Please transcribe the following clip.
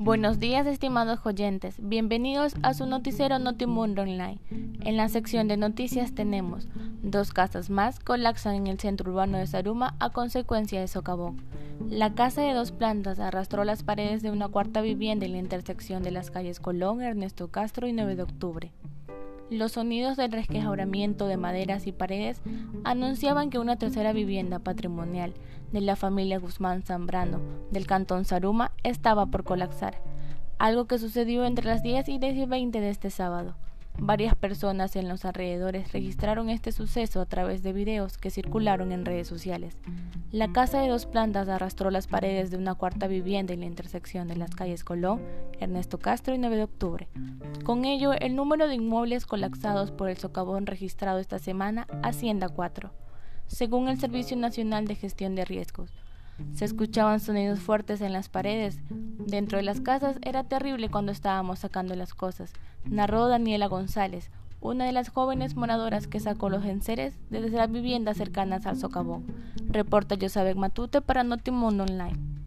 Buenos días estimados oyentes, bienvenidos a su noticiero Notimundo Online. En la sección de noticias tenemos dos casas más colapsan en el centro urbano de Saruma a consecuencia de socavón. La casa de dos plantas arrastró las paredes de una cuarta vivienda en la intersección de las calles Colón, Ernesto Castro y 9 de octubre. Los sonidos del resquebramiento de maderas y paredes anunciaban que una tercera vivienda patrimonial de la familia Guzmán Zambrano del cantón Saruma estaba por colapsar, algo que sucedió entre las 10 y 10 y 20 de este sábado. Varias personas en los alrededores registraron este suceso a través de videos que circularon en redes sociales. La casa de dos plantas arrastró las paredes de una cuarta vivienda en la intersección de las calles Colón, Ernesto Castro y 9 de octubre. Con ello, el número de inmuebles colapsados por el socavón registrado esta semana asciende a cuatro, según el Servicio Nacional de Gestión de Riesgos. Se escuchaban sonidos fuertes en las paredes. Dentro de las casas era terrible cuando estábamos sacando las cosas, narró Daniela González, una de las jóvenes moradoras que sacó los enseres desde las viviendas cercanas al socavón. Reporta Josabek Matute para Notimundo Online.